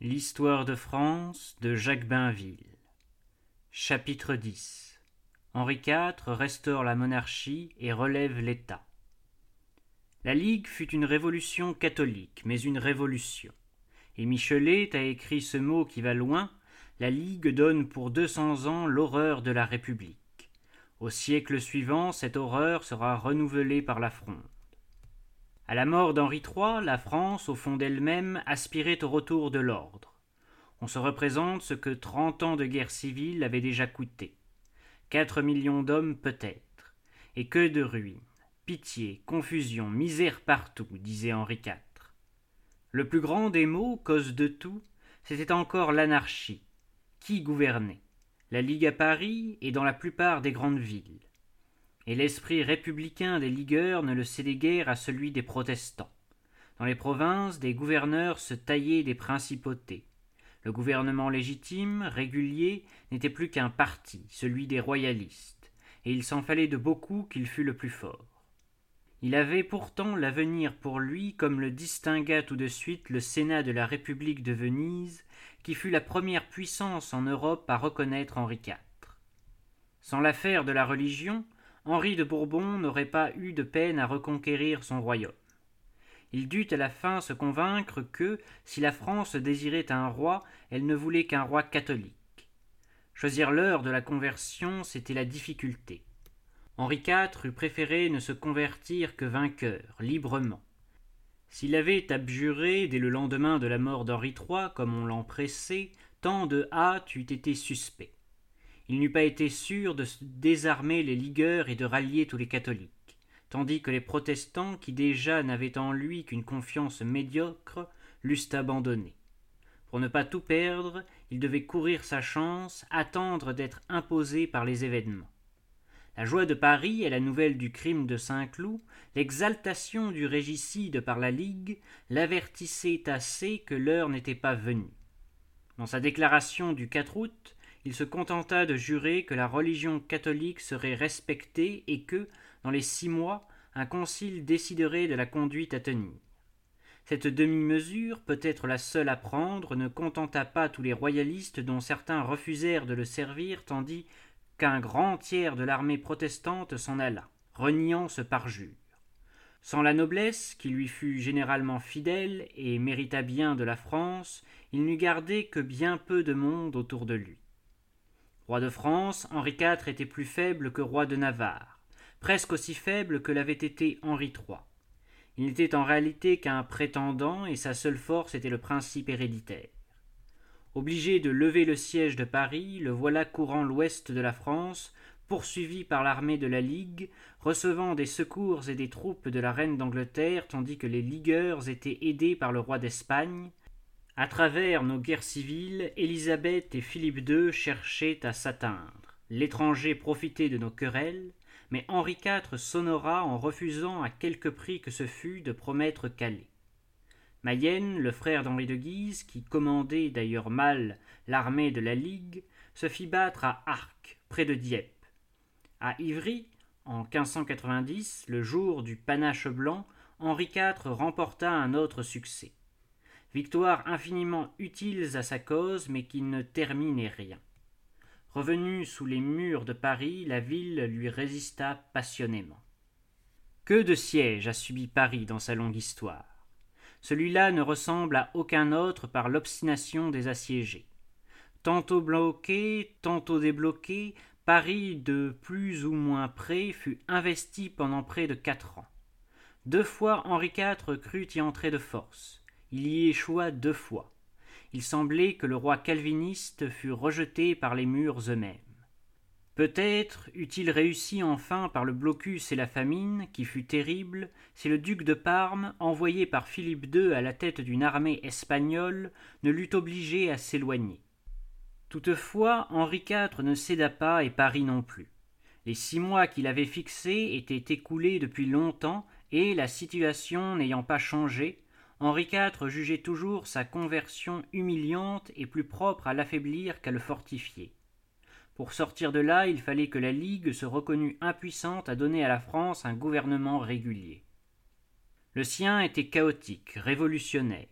L'histoire de France de Jacques Bainville. Chapitre X. Henri IV restaure la monarchie et relève l'État. La Ligue fut une révolution catholique, mais une révolution. Et Michelet a écrit ce mot qui va loin La Ligue donne pour deux cents ans l'horreur de la République. Au siècle suivant, cette horreur sera renouvelée par la. À la mort d'Henri III, la France, au fond d'elle-même, aspirait au retour de l'ordre. On se représente ce que trente ans de guerre civile avaient déjà coûté. Quatre millions d'hommes peut-être. Et que de ruines. Pitié, confusion, misère partout, disait Henri IV. Le plus grand des maux, cause de tout, c'était encore l'anarchie. Qui gouvernait? La Ligue à Paris et dans la plupart des grandes villes et l'esprit républicain des ligueurs ne le cédait guère à celui des protestants. Dans les provinces, des gouverneurs se taillaient des principautés. Le gouvernement légitime, régulier, n'était plus qu'un parti, celui des royalistes, et il s'en fallait de beaucoup qu'il fût le plus fort. Il avait pourtant l'avenir pour lui, comme le distingua tout de suite le Sénat de la République de Venise, qui fut la première puissance en Europe à reconnaître Henri IV. Sans l'affaire de la religion, Henri de Bourbon n'aurait pas eu de peine à reconquérir son royaume. Il dut à la fin se convaincre que, si la France désirait un roi, elle ne voulait qu'un roi catholique. Choisir l'heure de la conversion, c'était la difficulté. Henri IV eût préféré ne se convertir que vainqueur, librement. S'il avait abjuré dès le lendemain de la mort d'Henri III, comme on l'empressait, tant de hâte eût été suspect il n'eût pas été sûr de désarmer les ligueurs et de rallier tous les catholiques, tandis que les protestants, qui déjà n'avaient en lui qu'une confiance médiocre, l'eussent abandonné. Pour ne pas tout perdre, il devait courir sa chance, attendre d'être imposé par les événements. La joie de Paris et la nouvelle du crime de Saint-Cloud, l'exaltation du régicide par la Ligue, l'avertissaient assez que l'heure n'était pas venue. Dans sa déclaration du 4 août, il se contenta de jurer que la religion catholique serait respectée et que, dans les six mois, un concile déciderait de la conduite à tenir. Cette demi-mesure, peut-être la seule à prendre, ne contenta pas tous les royalistes dont certains refusèrent de le servir, tandis qu'un grand tiers de l'armée protestante s'en alla, reniant ce parjure. Sans la noblesse, qui lui fut généralement fidèle et mérita bien de la France, il n'eût gardé que bien peu de monde autour de lui. Roi de France, Henri IV était plus faible que roi de Navarre, presque aussi faible que l'avait été Henri III. Il n'était en réalité qu'un prétendant et sa seule force était le principe héréditaire. Obligé de lever le siège de Paris, le voilà courant l'ouest de la France, poursuivi par l'armée de la Ligue, recevant des secours et des troupes de la reine d'Angleterre, tandis que les ligueurs étaient aidés par le roi d'Espagne, à travers nos guerres civiles, Élisabeth et Philippe II cherchaient à s'atteindre. L'étranger profitait de nos querelles, mais Henri IV s'honora en refusant à quelque prix que ce fût de promettre Calais. Mayenne, le frère d'Henri de Guise, qui commandait d'ailleurs mal l'armée de la Ligue, se fit battre à Arques, près de Dieppe. À Ivry, en 1590, le jour du panache blanc, Henri IV remporta un autre succès victoires infiniment utiles à sa cause, mais qui ne terminaient rien. Revenu sous les murs de Paris, la ville lui résista passionnément. Que de sièges a subi Paris dans sa longue histoire. Celui-là ne ressemble à aucun autre par l'obstination des assiégés. Tantôt bloqué, tantôt débloqué, Paris de plus ou moins près fut investi pendant près de quatre ans. Deux fois Henri IV crut y entrer de force. Il y échoua deux fois. Il semblait que le roi calviniste fût rejeté par les murs eux-mêmes. Peut-être eût-il réussi enfin par le blocus et la famine, qui fut terrible, si le duc de Parme, envoyé par Philippe II à la tête d'une armée espagnole, ne l'eût obligé à s'éloigner. Toutefois, Henri IV ne céda pas et Paris non plus. Les six mois qu'il avait fixés étaient écoulés depuis longtemps, et, la situation n'ayant pas changé, Henri IV jugeait toujours sa conversion humiliante et plus propre à l'affaiblir qu'à le fortifier. Pour sortir de là, il fallait que la Ligue se reconnût impuissante à donner à la France un gouvernement régulier. Le sien était chaotique, révolutionnaire.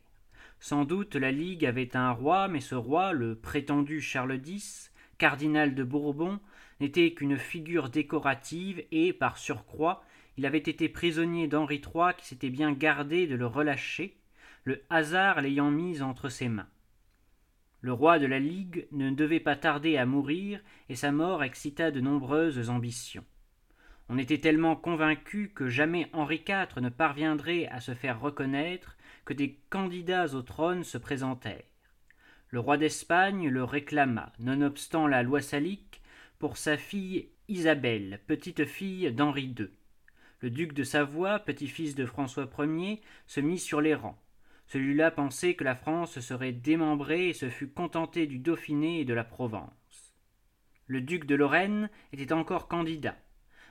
Sans doute la Ligue avait un roi, mais ce roi, le prétendu Charles X, cardinal de Bourbon, n'était qu'une figure décorative et, par surcroît, il avait été prisonnier d'Henri III qui s'était bien gardé de le relâcher, le hasard l'ayant mis entre ses mains. Le roi de la Ligue ne devait pas tarder à mourir, et sa mort excita de nombreuses ambitions. On était tellement convaincu que jamais Henri IV ne parviendrait à se faire reconnaître que des candidats au trône se présentèrent. Le roi d'Espagne le réclama, nonobstant la loi salique, pour sa fille Isabelle, petite-fille d'Henri II. Le duc de Savoie, petit-fils de François Ier, se mit sur les rangs. Celui-là pensait que la France serait démembrée et se fut contenté du Dauphiné et de la Provence. Le duc de Lorraine était encore candidat,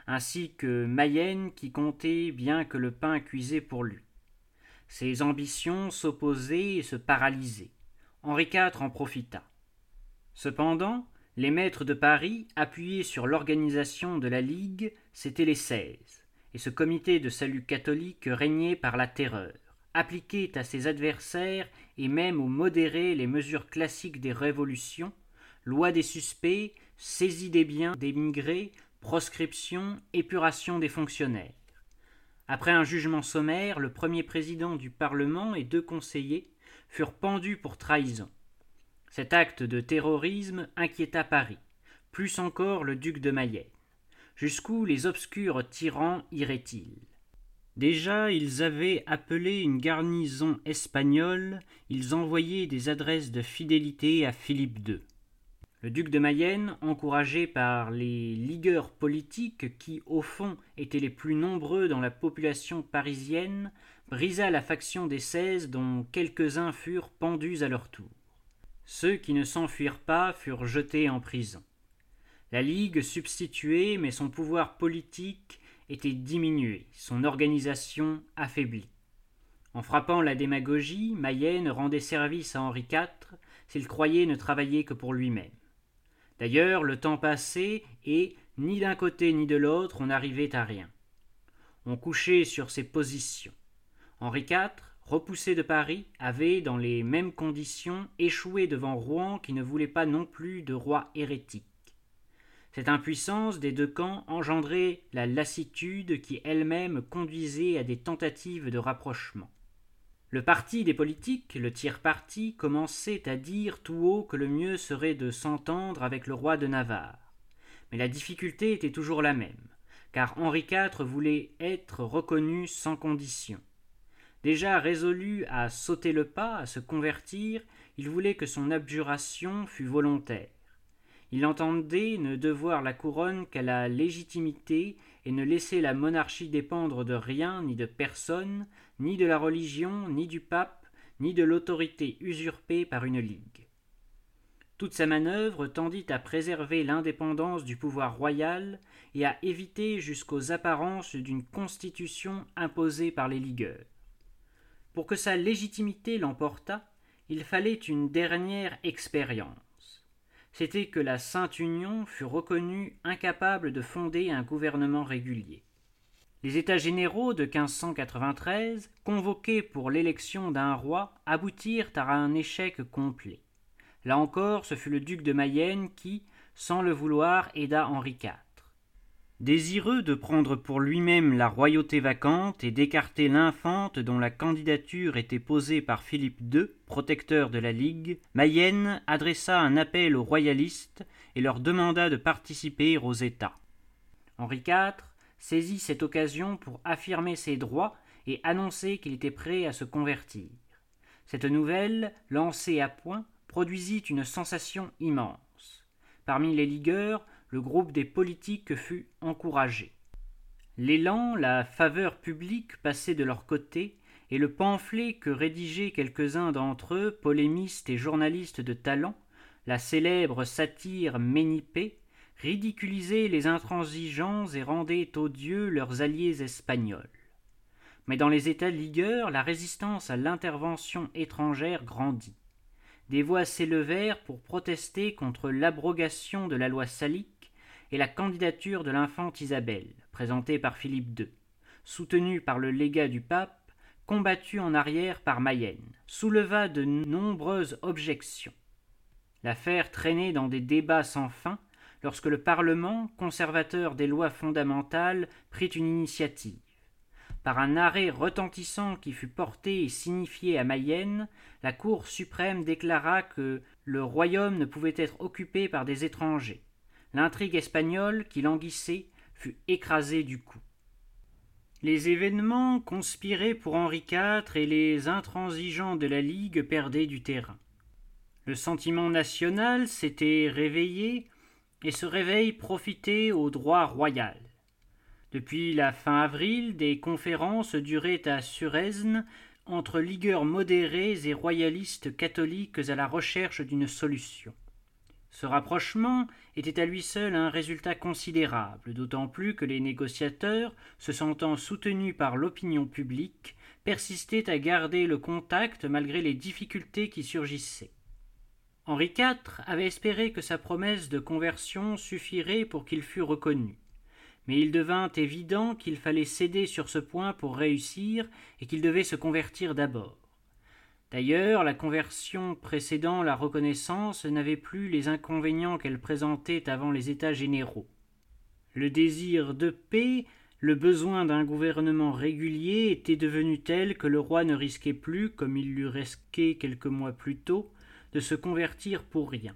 ainsi que Mayenne qui comptait bien que le pain cuisait pour lui. Ses ambitions s'opposaient et se paralysaient. Henri IV en profita. Cependant, les maîtres de Paris, appuyés sur l'organisation de la Ligue, c'étaient les seize, et ce comité de salut catholique régnait par la terreur appliquait à ses adversaires et même aux modérés les mesures classiques des révolutions, loi des suspects, saisie des biens des migrés, proscription, épuration des fonctionnaires. Après un jugement sommaire, le premier président du Parlement et deux conseillers furent pendus pour trahison. Cet acte de terrorisme inquiéta Paris, plus encore le duc de Mayenne. Jusqu'où les obscurs tyrans iraient-ils? Déjà ils avaient appelé une garnison espagnole, ils envoyaient des adresses de fidélité à Philippe II. Le duc de Mayenne, encouragé par les ligueurs politiques qui, au fond, étaient les plus nombreux dans la population parisienne, brisa la faction des seize dont quelques-uns furent pendus à leur tour. Ceux qui ne s'enfuirent pas furent jetés en prison. La Ligue substituait, mais son pouvoir politique était diminué, son organisation affaiblie. En frappant la démagogie, Mayenne rendait service à Henri IV s'il croyait ne travailler que pour lui-même. D'ailleurs, le temps passait et, ni d'un côté ni de l'autre, on n'arrivait à rien. On couchait sur ses positions. Henri IV, repoussé de Paris, avait, dans les mêmes conditions, échoué devant Rouen qui ne voulait pas non plus de roi hérétique. Cette impuissance des deux camps engendrait la lassitude qui elle-même conduisait à des tentatives de rapprochement. Le parti des politiques, le tiers-parti, commençait à dire tout haut que le mieux serait de s'entendre avec le roi de Navarre. Mais la difficulté était toujours la même, car Henri IV voulait être reconnu sans condition. Déjà résolu à sauter le pas, à se convertir, il voulait que son abjuration fût volontaire. Il entendait ne devoir la couronne qu'à la légitimité et ne laisser la monarchie dépendre de rien ni de personne, ni de la religion, ni du pape, ni de l'autorité usurpée par une ligue. Toute sa manœuvre tendit à préserver l'indépendance du pouvoir royal et à éviter jusqu'aux apparences d'une constitution imposée par les ligueurs. Pour que sa légitimité l'emportât, il fallait une dernière expérience c'était que la Sainte Union fut reconnue incapable de fonder un gouvernement régulier. Les États généraux de 1593, convoqués pour l'élection d'un roi, aboutirent à un échec complet. Là encore, ce fut le duc de Mayenne qui, sans le vouloir, aida Henri IV. Désireux de prendre pour lui-même la royauté vacante et d'écarter l'infante dont la candidature était posée par Philippe II, protecteur de la Ligue, Mayenne adressa un appel aux royalistes et leur demanda de participer aux États. Henri IV saisit cette occasion pour affirmer ses droits et annoncer qu'il était prêt à se convertir. Cette nouvelle, lancée à point, produisit une sensation immense. Parmi les ligueurs, le groupe des politiques fut encouragé. L'élan, la faveur publique passait de leur côté, et le pamphlet que rédigeaient quelques-uns d'entre eux, polémistes et journalistes de talent, la célèbre satire Ménipée, ridiculisait les intransigeants et rendait odieux leurs alliés espagnols. Mais dans les États ligueurs, la résistance à l'intervention étrangère grandit. Des voix s'élevèrent pour protester contre l'abrogation de la loi salique et la candidature de l'infante Isabelle, présentée par Philippe II, soutenue par le légat du pape, combattu en arrière par Mayenne, souleva de nombreuses objections. L'affaire traînait dans des débats sans fin lorsque le Parlement, conservateur des lois fondamentales, prit une initiative. Par un arrêt retentissant qui fut porté et signifié à Mayenne, la Cour suprême déclara que le royaume ne pouvait être occupé par des étrangers. L'intrigue espagnole, qui languissait, fut écrasée du coup. Les événements conspiraient pour Henri IV et les intransigeants de la Ligue perdaient du terrain. Le sentiment national s'était réveillé et ce réveil profitait au droit royal. Depuis la fin avril, des conférences duraient à Suresnes entre ligueurs modérés et royalistes catholiques à la recherche d'une solution. Ce rapprochement était à lui seul un résultat considérable, d'autant plus que les négociateurs, se sentant soutenus par l'opinion publique, persistaient à garder le contact malgré les difficultés qui surgissaient. Henri IV avait espéré que sa promesse de conversion suffirait pour qu'il fût reconnu mais il devint évident qu'il fallait céder sur ce point pour réussir et qu'il devait se convertir d'abord. D'ailleurs, la conversion précédant la reconnaissance n'avait plus les inconvénients qu'elle présentait avant les États généraux. Le désir de paix, le besoin d'un gouvernement régulier étaient devenus tels que le roi ne risquait plus, comme il l'eût risqué quelques mois plus tôt, de se convertir pour rien.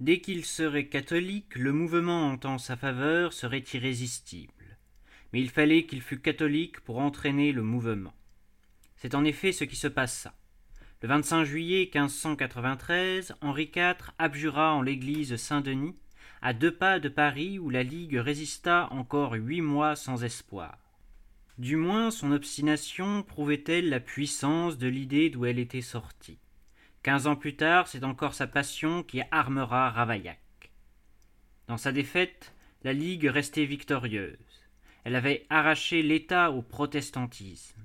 Dès qu'il serait catholique, le mouvement en sa faveur serait irrésistible. Mais il fallait qu'il fût catholique pour entraîner le mouvement. C'est en effet ce qui se passa. Le 25 juillet 1593, Henri IV abjura en l'église Saint-Denis, à deux pas de Paris où la Ligue résista encore huit mois sans espoir. Du moins son obstination prouvait-elle la puissance de l'idée d'où elle était sortie. Quinze ans plus tard, c'est encore sa passion qui armera Ravaillac. Dans sa défaite, la Ligue restait victorieuse. Elle avait arraché l'État au protestantisme.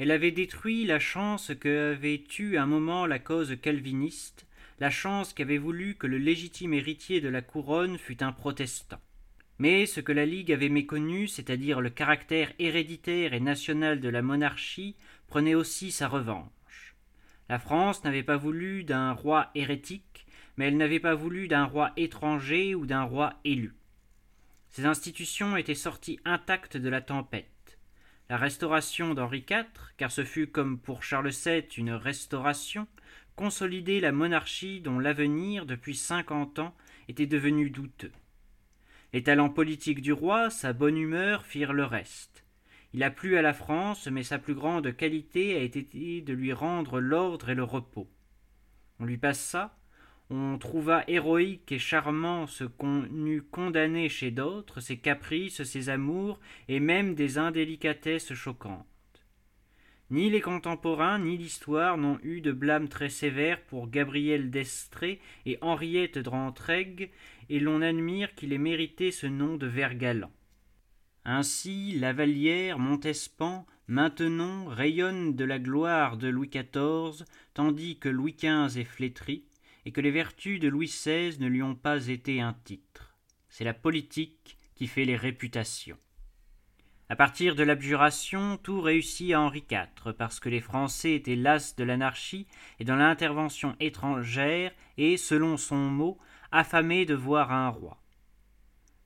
Elle avait détruit la chance qu'avait eue un moment la cause calviniste, la chance qu'avait voulu que le légitime héritier de la couronne fût un protestant. Mais ce que la Ligue avait méconnu, c'est-à-dire le caractère héréditaire et national de la monarchie, prenait aussi sa revanche. La France n'avait pas voulu d'un roi hérétique, mais elle n'avait pas voulu d'un roi étranger ou d'un roi élu. Ces institutions étaient sorties intactes de la tempête. La restauration d'Henri IV, car ce fut comme pour Charles VII une restauration, consolidait la monarchie dont l'avenir, depuis cinquante ans, était devenu douteux. Les talents politiques du roi, sa bonne humeur firent le reste. Il a plu à la France, mais sa plus grande qualité a été de lui rendre l'ordre et le repos. On lui passa, on trouva héroïque et charmant ce qu'on eût condamné chez d'autres, ses caprices, ses amours, et même des indélicatesses choquantes. Ni les contemporains ni l'histoire n'ont eu de blâme très sévère pour Gabriel d'Estrée et Henriette d'Entraigues, et l'on admire qu'il ait mérité ce nom de vert galant. Ainsi Lavallière, Montespan, Maintenon rayonnent de la gloire de Louis XIV, tandis que Louis XV est flétri, et que les vertus de Louis XVI ne lui ont pas été un titre. C'est la politique qui fait les réputations. À partir de l'abjuration, tout réussit à Henri IV, parce que les Français étaient las de l'anarchie et dans l'intervention étrangère, et, selon son mot, affamés de voir un roi.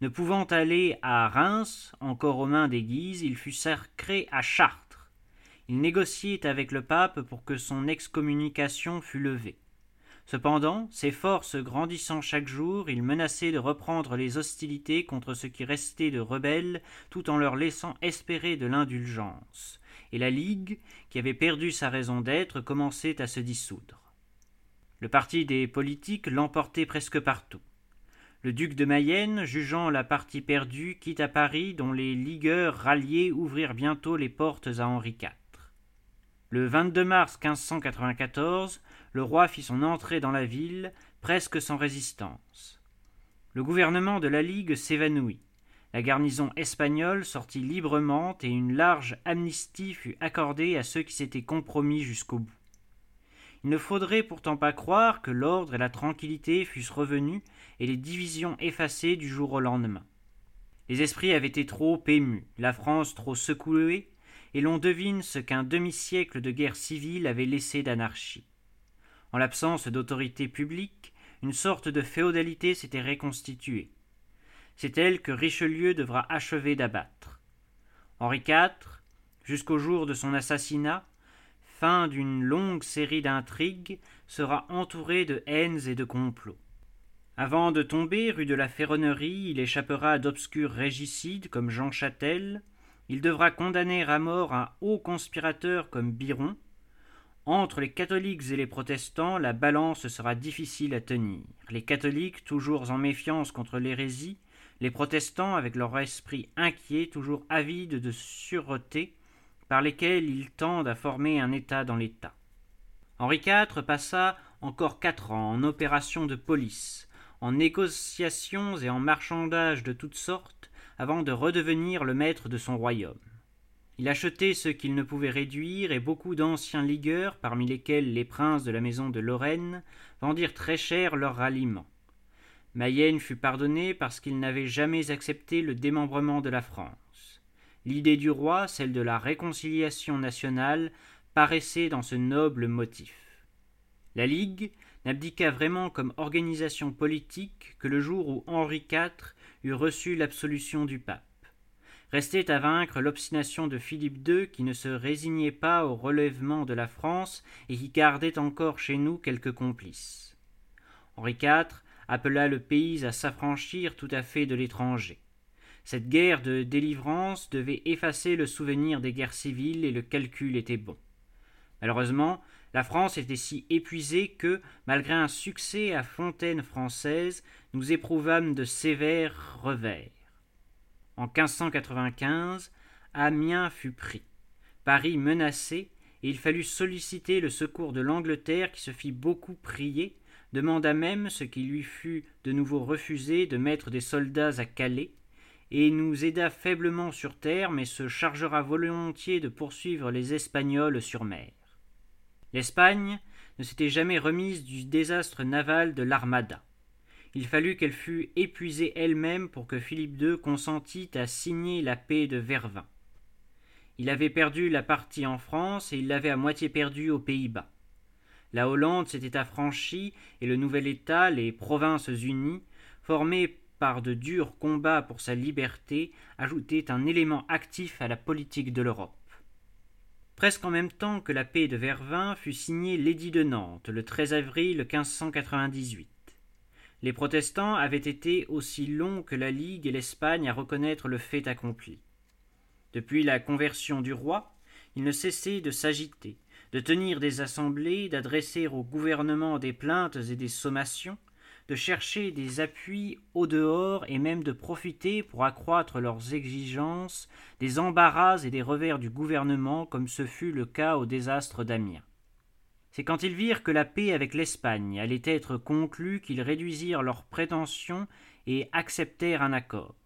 Ne pouvant aller à Reims, encore aux mains des Guises, il fut sacré à Chartres. Il négociait avec le pape pour que son excommunication fût levée. Cependant, ses forces grandissant chaque jour, il menaçait de reprendre les hostilités contre ce qui restait de rebelles, tout en leur laissant espérer de l'indulgence. Et la Ligue, qui avait perdu sa raison d'être, commençait à se dissoudre. Le parti des politiques l'emportait presque partout. Le duc de Mayenne, jugeant la partie perdue, quitta Paris, dont les ligueurs ralliés ouvrirent bientôt les portes à Henri IV. Le 22 mars 1594, le roi fit son entrée dans la ville, presque sans résistance. Le gouvernement de la Ligue s'évanouit. La garnison espagnole sortit librement et une large amnistie fut accordée à ceux qui s'étaient compromis jusqu'au bout. Il ne faudrait pourtant pas croire que l'ordre et la tranquillité fussent revenus et les divisions effacées du jour au lendemain. Les esprits avaient été trop émus, la France trop secouée, et l'on devine ce qu'un demi-siècle de guerre civile avait laissé d'anarchie. En l'absence d'autorité publique, une sorte de féodalité s'était reconstituée. C'est elle que Richelieu devra achever d'abattre. Henri IV, jusqu'au jour de son assassinat, fin d'une longue série d'intrigues, sera entouré de haines et de complots. Avant de tomber rue de la Ferronnerie, il échappera à d'obscurs régicides comme Jean Châtel, il devra condamner à mort un haut conspirateur comme Biron. Entre les catholiques et les protestants, la balance sera difficile à tenir. Les catholiques, toujours en méfiance contre l'hérésie, les protestants, avec leur esprit inquiet, toujours avide de sûreté, par lesquels ils tendent à former un État dans l'État. Henri IV passa encore quatre ans en opérations de police, en négociations et en marchandages de toutes sortes, avant de redevenir le maître de son royaume. Il achetait ce qu'il ne pouvait réduire, et beaucoup d'anciens ligueurs, parmi lesquels les princes de la maison de Lorraine, vendirent très cher leur ralliement. Mayenne fut pardonné parce qu'il n'avait jamais accepté le démembrement de la France. L'idée du roi, celle de la réconciliation nationale, paraissait dans ce noble motif. La Ligue n'abdiqua vraiment comme organisation politique que le jour où Henri IV reçu l'absolution du pape. Restait à vaincre l'obstination de Philippe II qui ne se résignait pas au relèvement de la France et qui gardait encore chez nous quelques complices. Henri IV appela le pays à s'affranchir tout à fait de l'étranger. Cette guerre de délivrance devait effacer le souvenir des guerres civiles et le calcul était bon. Malheureusement, la France était si épuisée que, malgré un succès à Fontaine française, nous éprouvâmes de sévères revers. En 1595, Amiens fut pris, Paris menacé, et il fallut solliciter le secours de l'Angleterre qui se fit beaucoup prier, demanda même, ce qui lui fut de nouveau refusé, de mettre des soldats à Calais, et nous aida faiblement sur terre, mais se chargera volontiers de poursuivre les Espagnols sur mer. L'Espagne ne s'était jamais remise du désastre naval de l'Armada. Il fallut qu'elle fût épuisée elle-même pour que Philippe II consentît à signer la paix de Vervins. Il avait perdu la partie en France et il l'avait à moitié perdue aux Pays-Bas. La Hollande s'était affranchie et le nouvel État, les Provinces unies, formé par de durs combats pour sa liberté, ajoutait un élément actif à la politique de l'Europe. Presque en même temps que la paix de Vervins fut signée l'édit de Nantes le 13 avril 1598. Les protestants avaient été aussi longs que la Ligue et l'Espagne à reconnaître le fait accompli. Depuis la conversion du roi, il ne cessait de s'agiter, de tenir des assemblées, d'adresser au gouvernement des plaintes et des sommations, de chercher des appuis au dehors et même de profiter pour accroître leurs exigences des embarras et des revers du gouvernement comme ce fut le cas au désastre d'Amiens. C'est quand ils virent que la paix avec l'Espagne allait être conclue qu'ils réduisirent leurs prétentions et acceptèrent un accord.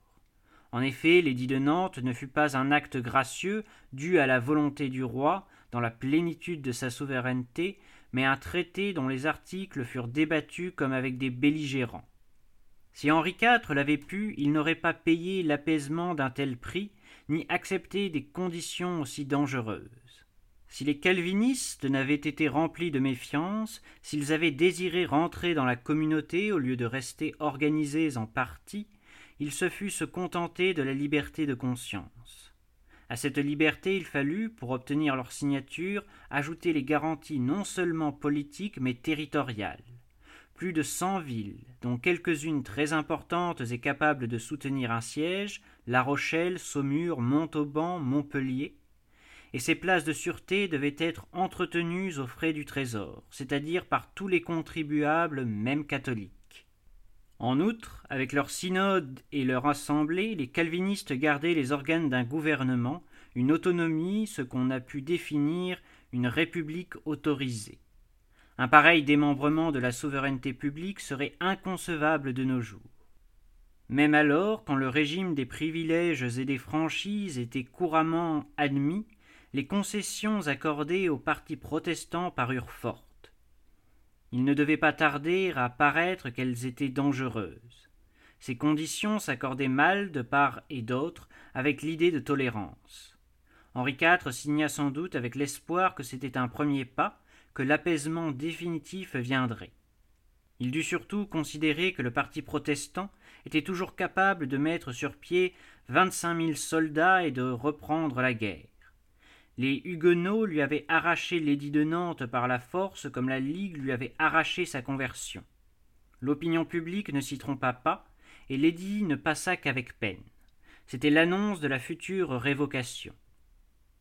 En effet, l'édit de Nantes ne fut pas un acte gracieux dû à la volonté du roi, dans la plénitude de sa souveraineté, mais un traité dont les articles furent débattus comme avec des belligérants. Si Henri IV l'avait pu, il n'aurait pas payé l'apaisement d'un tel prix, ni accepté des conditions aussi dangereuses. Si les calvinistes n'avaient été remplis de méfiance, s'ils avaient désiré rentrer dans la communauté au lieu de rester organisés en partis, ils se fussent contentés de la liberté de conscience. À cette liberté, il fallut, pour obtenir leur signature, ajouter les garanties non seulement politiques mais territoriales. Plus de cent villes, dont quelques-unes très importantes et capables de soutenir un siège, La Rochelle, Saumur, Montauban, Montpellier, et ces places de sûreté devaient être entretenues aux frais du Trésor, c'est-à-dire par tous les contribuables, même catholiques. En outre, avec leur synode et leur assemblée, les calvinistes gardaient les organes d'un gouvernement, une autonomie, ce qu'on a pu définir une république autorisée. Un pareil démembrement de la souveraineté publique serait inconcevable de nos jours. Même alors, quand le régime des privilèges et des franchises était couramment admis, les concessions accordées aux partis protestants parurent fortes. Il ne devait pas tarder à paraître qu'elles étaient dangereuses. Ces conditions s'accordaient mal de part et d'autre avec l'idée de tolérance. Henri IV signa sans doute avec l'espoir que c'était un premier pas, que l'apaisement définitif viendrait. Il dut surtout considérer que le parti protestant était toujours capable de mettre sur pied vingt-cinq mille soldats et de reprendre la guerre. Les Huguenots lui avaient arraché l'édit de Nantes par la force comme la Ligue lui avait arraché sa conversion. L'opinion publique ne s'y trompa pas, et l'édit ne passa qu'avec peine. C'était l'annonce de la future révocation.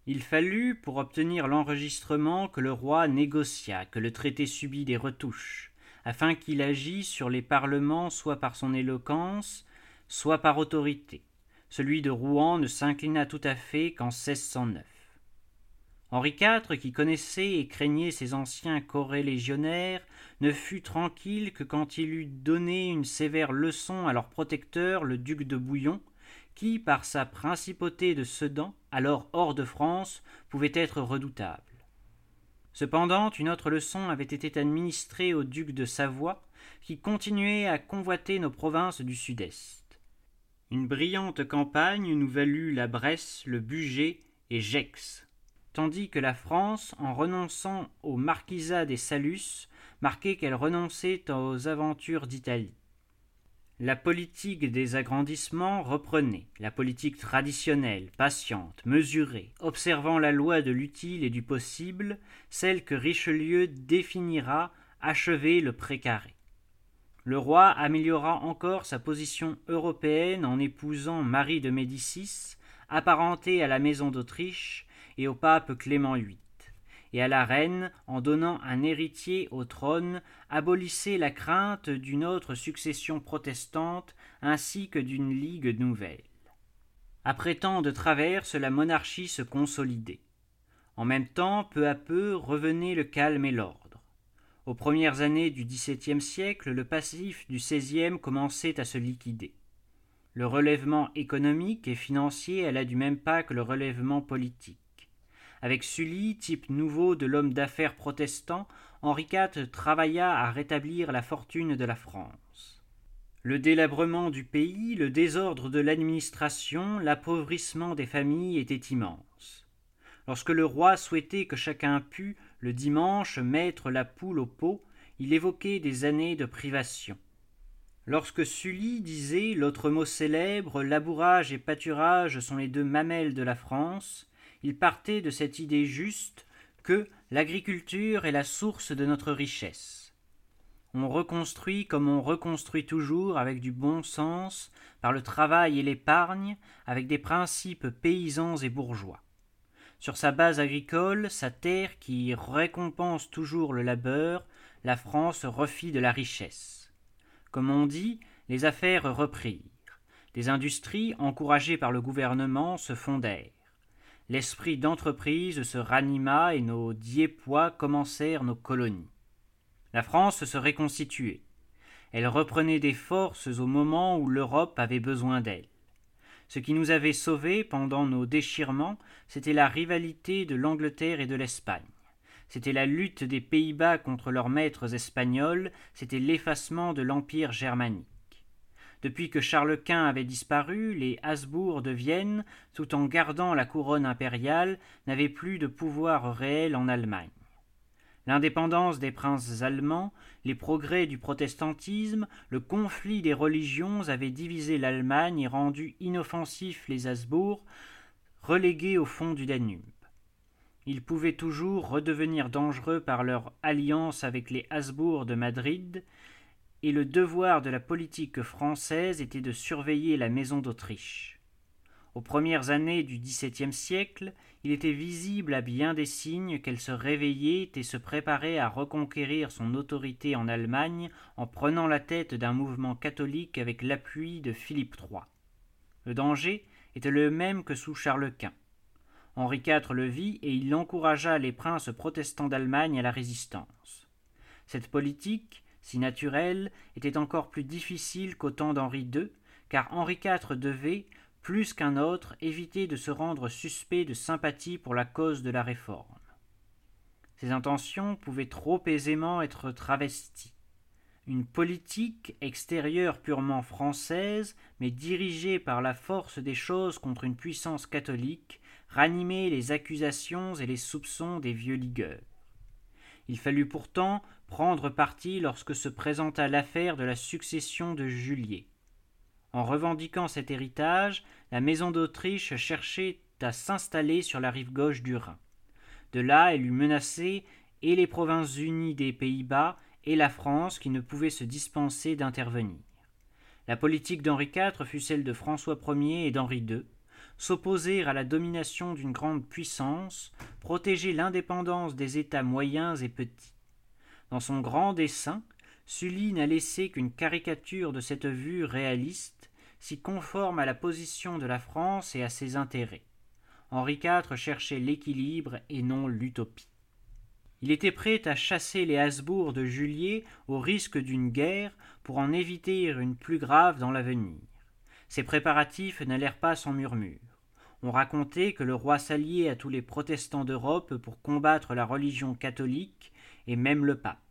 Il fallut, pour obtenir l'enregistrement, que le roi négociât, que le traité subit des retouches, afin qu'il agît sur les parlements soit par son éloquence, soit par autorité. Celui de Rouen ne s'inclina tout à fait qu'en 1609. Henri IV, qui connaissait et craignait ses anciens corélégionnaires, ne fut tranquille que quand il eut donné une sévère leçon à leur protecteur, le duc de Bouillon, qui, par sa principauté de Sedan, alors hors de France, pouvait être redoutable. Cependant, une autre leçon avait été administrée au duc de Savoie, qui continuait à convoiter nos provinces du sud-est. Une brillante campagne nous valut la Bresse, le Bugey et Gex, tandis que la France, en renonçant au marquisat des Salus, marquait qu'elle renonçait aux aventures d'Italie. La politique des agrandissements reprenait, la politique traditionnelle, patiente, mesurée, observant la loi de l'utile et du possible, celle que Richelieu définira achever le précaré. Le roi améliora encore sa position européenne en épousant Marie de Médicis, apparentée à la maison d'Autriche et au pape Clément VIII et à la reine, en donnant un héritier au trône, abolissait la crainte d'une autre succession protestante ainsi que d'une ligue nouvelle. Après tant de traverses, la monarchie se consolidait. En même temps, peu à peu, revenait le calme et l'ordre. Aux premières années du XVIIe siècle, le passif du XVIe commençait à se liquider. Le relèvement économique et financier alla du même pas que le relèvement politique. Avec Sully, type nouveau de l'homme d'affaires protestant, Henri IV travailla à rétablir la fortune de la France. Le délabrement du pays, le désordre de l'administration, l'appauvrissement des familles étaient immenses. Lorsque le roi souhaitait que chacun pût, le dimanche, mettre la poule au pot, il évoquait des années de privation. Lorsque Sully disait l'autre mot célèbre, labourage et pâturage sont les deux mamelles de la France, il partait de cette idée juste que l'agriculture est la source de notre richesse. On reconstruit comme on reconstruit toujours avec du bon sens, par le travail et l'épargne, avec des principes paysans et bourgeois. Sur sa base agricole, sa terre qui récompense toujours le labeur, la France refit de la richesse. Comme on dit, les affaires reprirent. Des industries, encouragées par le gouvernement, se fondèrent. L'esprit d'entreprise se ranima et nos Diepois commencèrent nos colonies. La France se reconstituait. Elle reprenait des forces au moment où l'Europe avait besoin d'elle. Ce qui nous avait sauvés pendant nos déchirements, c'était la rivalité de l'Angleterre et de l'Espagne. C'était la lutte des Pays-Bas contre leurs maîtres espagnols, c'était l'effacement de l'Empire germanique. Depuis que Charles Quint avait disparu, les Habsbourg de Vienne, tout en gardant la couronne impériale, n'avaient plus de pouvoir réel en Allemagne. L'indépendance des princes allemands, les progrès du protestantisme, le conflit des religions avaient divisé l'Allemagne et rendu inoffensifs les Habsbourg, relégués au fond du Danube. Ils pouvaient toujours redevenir dangereux par leur alliance avec les Habsbourg de Madrid, et le devoir de la politique française était de surveiller la maison d'Autriche. Aux premières années du XVIIe siècle, il était visible à bien des signes qu'elle se réveillait et se préparait à reconquérir son autorité en Allemagne en prenant la tête d'un mouvement catholique avec l'appui de Philippe III. Le danger était le même que sous Charles Quint. Henri IV le vit et il encouragea les princes protestants d'Allemagne à la résistance. Cette politique, si naturel, était encore plus difficile qu'au temps d'Henri II, car Henri IV devait, plus qu'un autre, éviter de se rendre suspect de sympathie pour la cause de la réforme. Ses intentions pouvaient trop aisément être travesties. Une politique extérieure purement française, mais dirigée par la force des choses contre une puissance catholique, ranimer les accusations et les soupçons des vieux ligueurs. Il fallut pourtant prendre parti lorsque se présenta l'affaire de la succession de Julier. En revendiquant cet héritage, la maison d'Autriche cherchait à s'installer sur la rive gauche du Rhin. De là, elle eut menacé et les provinces unies des Pays-Bas et la France qui ne pouvaient se dispenser d'intervenir. La politique d'Henri IV fut celle de François Ier et d'Henri II, s'opposer à la domination d'une grande puissance, protéger l'indépendance des États moyens et petits. Dans son grand dessein, Sully n'a laissé qu'une caricature de cette vue réaliste, si conforme à la position de la France et à ses intérêts. Henri IV cherchait l'équilibre et non l'utopie. Il était prêt à chasser les Habsbourg de Julier au risque d'une guerre pour en éviter une plus grave dans l'avenir. Ces préparatifs n'allèrent pas sans murmure. On racontait que le roi s'alliait à tous les protestants d'Europe pour combattre la religion catholique et même le pape.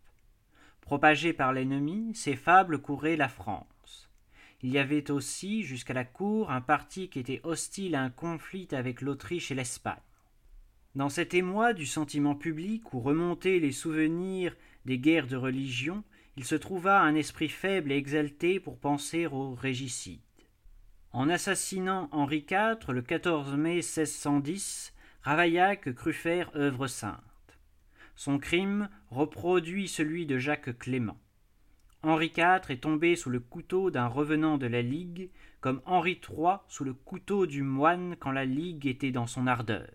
Propagées par l'ennemi, ces fables couraient la France. Il y avait aussi, jusqu'à la cour, un parti qui était hostile à un conflit avec l'Autriche et l'Espagne. Dans cet émoi du sentiment public où remontaient les souvenirs des guerres de religion, il se trouva un esprit faible et exalté pour penser au régicide. En assassinant Henri IV le 14 mai 1610, Ravaillac crut faire œuvre sainte. Son crime reproduit celui de Jacques Clément. Henri IV est tombé sous le couteau d'un revenant de la Ligue, comme Henri III sous le couteau du moine quand la Ligue était dans son ardeur.